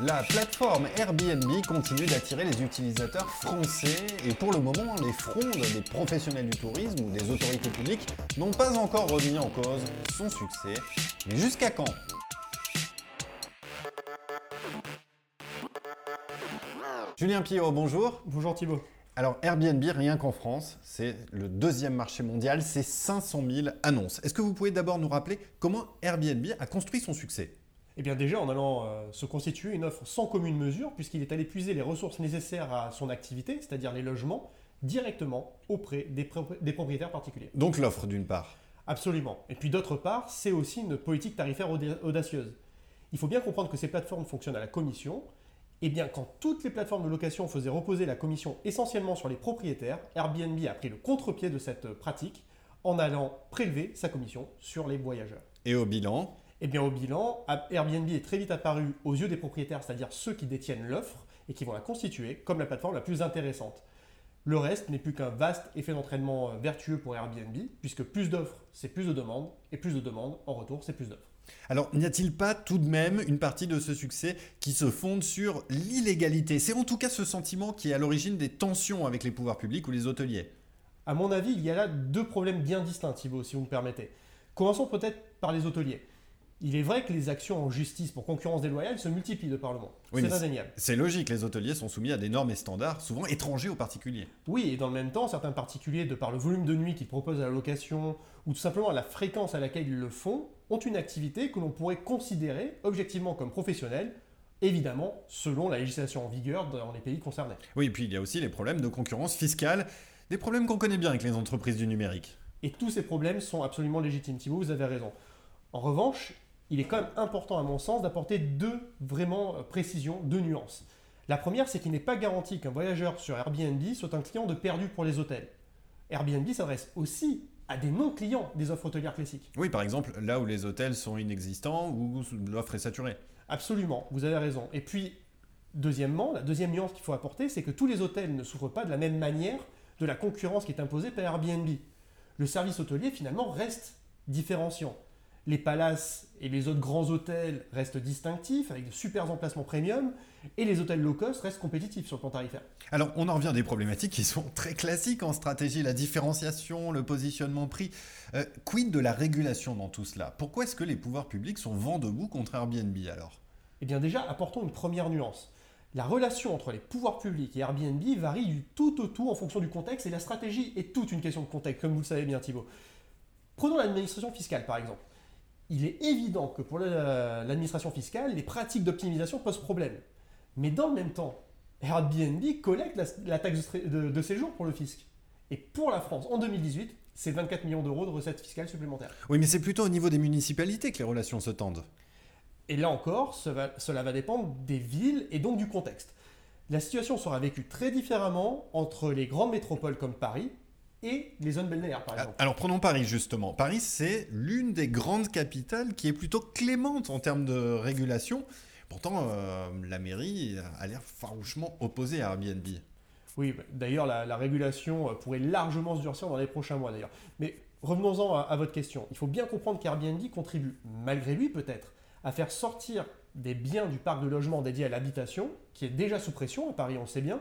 La plateforme Airbnb continue d'attirer les utilisateurs français et pour le moment, les frondes des professionnels du tourisme ou des autorités publiques n'ont pas encore remis en cause son succès. Mais jusqu'à quand? Julien Pillot, bonjour. Bonjour Thibault. Alors Airbnb, rien qu'en France, c'est le deuxième marché mondial, c'est 500 000 annonces. Est-ce que vous pouvez d'abord nous rappeler comment Airbnb a construit son succès? Eh bien déjà en allant euh, se constituer une offre sans commune mesure, puisqu'il est allé puiser les ressources nécessaires à son activité, c'est-à-dire les logements, directement auprès des, des propriétaires particuliers. Donc l'offre d'une part. Absolument. Et puis d'autre part, c'est aussi une politique tarifaire audacieuse. Il faut bien comprendre que ces plateformes fonctionnent à la commission, eh bien, quand toutes les plateformes de location faisaient reposer la commission essentiellement sur les propriétaires, Airbnb a pris le contre-pied de cette pratique en allant prélever sa commission sur les voyageurs. Et au bilan Eh bien, au bilan, Airbnb est très vite apparu aux yeux des propriétaires, c'est-à-dire ceux qui détiennent l'offre et qui vont la constituer comme la plateforme la plus intéressante. Le reste n'est plus qu'un vaste effet d'entraînement euh, vertueux pour Airbnb, puisque plus d'offres, c'est plus de demandes, et plus de demandes, en retour, c'est plus d'offres. Alors, n'y a-t-il pas tout de même une partie de ce succès qui se fonde sur l'illégalité? C'est en tout cas ce sentiment qui est à l'origine des tensions avec les pouvoirs publics ou les hôteliers. À mon avis, il y a là deux problèmes bien distincts, Thibault, si vous me permettez. Commençons peut-être par les hôteliers. Il est vrai que les actions en justice pour concurrence déloyale se multiplient de par le monde. c'est indéniable. C'est logique, les hôteliers sont soumis à des normes et standards, souvent étrangers aux particuliers. Oui, et dans le même temps, certains particuliers, de par le volume de nuit qu'ils proposent à la location, ou tout simplement la fréquence à laquelle ils le font, ont une activité que l'on pourrait considérer objectivement comme professionnelle, évidemment selon la législation en vigueur dans les pays concernés. Oui, et puis il y a aussi les problèmes de concurrence fiscale, des problèmes qu'on connaît bien avec les entreprises du numérique. Et tous ces problèmes sont absolument légitimes, Thibault, vous avez raison. En revanche, il est quand même important à mon sens d'apporter deux vraiment euh, précisions, deux nuances. La première, c'est qu'il n'est pas garanti qu'un voyageur sur Airbnb soit un client de perdu pour les hôtels. Airbnb s'adresse aussi à des non-clients des offres hôtelières classiques. Oui, par exemple, là où les hôtels sont inexistants ou l'offre est saturée. Absolument, vous avez raison. Et puis, deuxièmement, la deuxième nuance qu'il faut apporter, c'est que tous les hôtels ne souffrent pas de la même manière de la concurrence qui est imposée par Airbnb. Le service hôtelier, finalement, reste différenciant les palaces et les autres grands hôtels restent distinctifs avec de super emplacements premium et les hôtels low cost restent compétitifs sur le plan tarifaire. Alors on en revient à des problématiques qui sont très classiques en stratégie, la différenciation, le positionnement prix. Euh, quid de la régulation dans tout cela? Pourquoi est-ce que les pouvoirs publics sont vent debout contre Airbnb alors? Eh bien déjà, apportons une première nuance. La relation entre les pouvoirs publics et Airbnb varie du tout au tout en fonction du contexte et la stratégie est toute une question de contexte, comme vous le savez bien Thibault. Prenons l'administration fiscale par exemple il est évident que pour l'administration fiscale, les pratiques d'optimisation posent problème. Mais dans le même temps, Airbnb collecte la, taxe de, séjour pour le fisc. Et pour la France, en 2018, c'est 24 millions d'euros de recettes fiscales supplémentaires. Oui, mais c'est plutôt au niveau des municipalités que les relations se tendent. Et là encore, cela va dépendre des villes et donc du contexte. La situation sera vécue très différemment entre les grandes métropoles comme Paris, et les zones balnéaires, par exemple. Alors prenons Paris, justement. Paris, c'est l'une des grandes capitales qui est plutôt clémente en termes de régulation. Pourtant, euh, la mairie a l'air farouchement opposée à Airbnb. Oui, bah, d'ailleurs, la, régulation euh, pourrait largement se durcir dans les prochains mois, d'ailleurs. Mais revenons-en à, votre question. Il faut bien comprendre qu'Airbnb contribue, malgré lui peut-être, à faire sortir des biens du parc de logement dédié à l'habitation, qui est déjà sous pression à Paris, on le sait bien,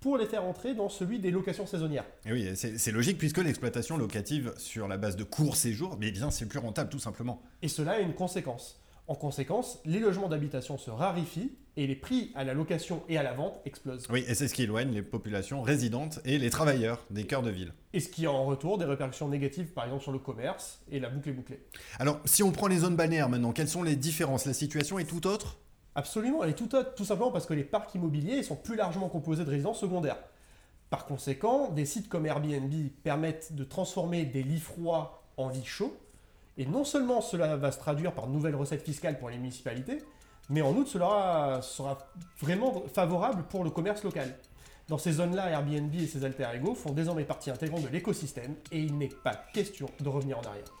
pour les faire entrer dans celui des locations saisonnières. Et oui, c'est logique puisque l'exploitation locative sur la base de court séjour, mais bien c'est plus rentable tout simplement. Et cela a une conséquence. En conséquence, les logements d'habitation se raréfient et les prix à la location et à la vente explosent. Oui, et c'est ce qui éloigne les populations résidentes et les travailleurs des cœurs de ville. Et ce qui a en retour des répercussions négatives, par exemple sur le commerce, et la boucle est bouclée. Alors, si on prend les zones balnéaires maintenant, quelles sont les différences? La situation est tout autre? Absolument, elle est tout tout simplement parce que les parcs immobiliers sont plus largement composés de résidences secondaires. Par conséquent, des sites comme Airbnb permettent de transformer des lits froids en lits chauds, et non seulement cela va se traduire par de nouvelles recettes fiscales pour les municipalités, mais en outre cela sera vraiment favorable pour le commerce local. Dans ces zones-là, Airbnb et ses alter ego font désormais partie intégrante de l'écosystème et il n'est pas question de revenir en arrière.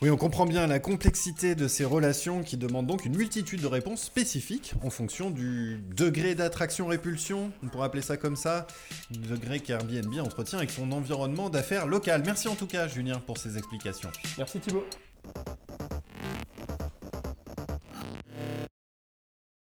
Oui, on comprend bien la complexité de ces relations qui demandent donc une multitude de réponses spécifiques en fonction du degré d'attraction-répulsion, on pourrait appeler ça comme ça, degré qu'Airbnb entretient avec son environnement d'affaires local. Merci en tout cas, Julien, pour ces explications. Merci Thibault.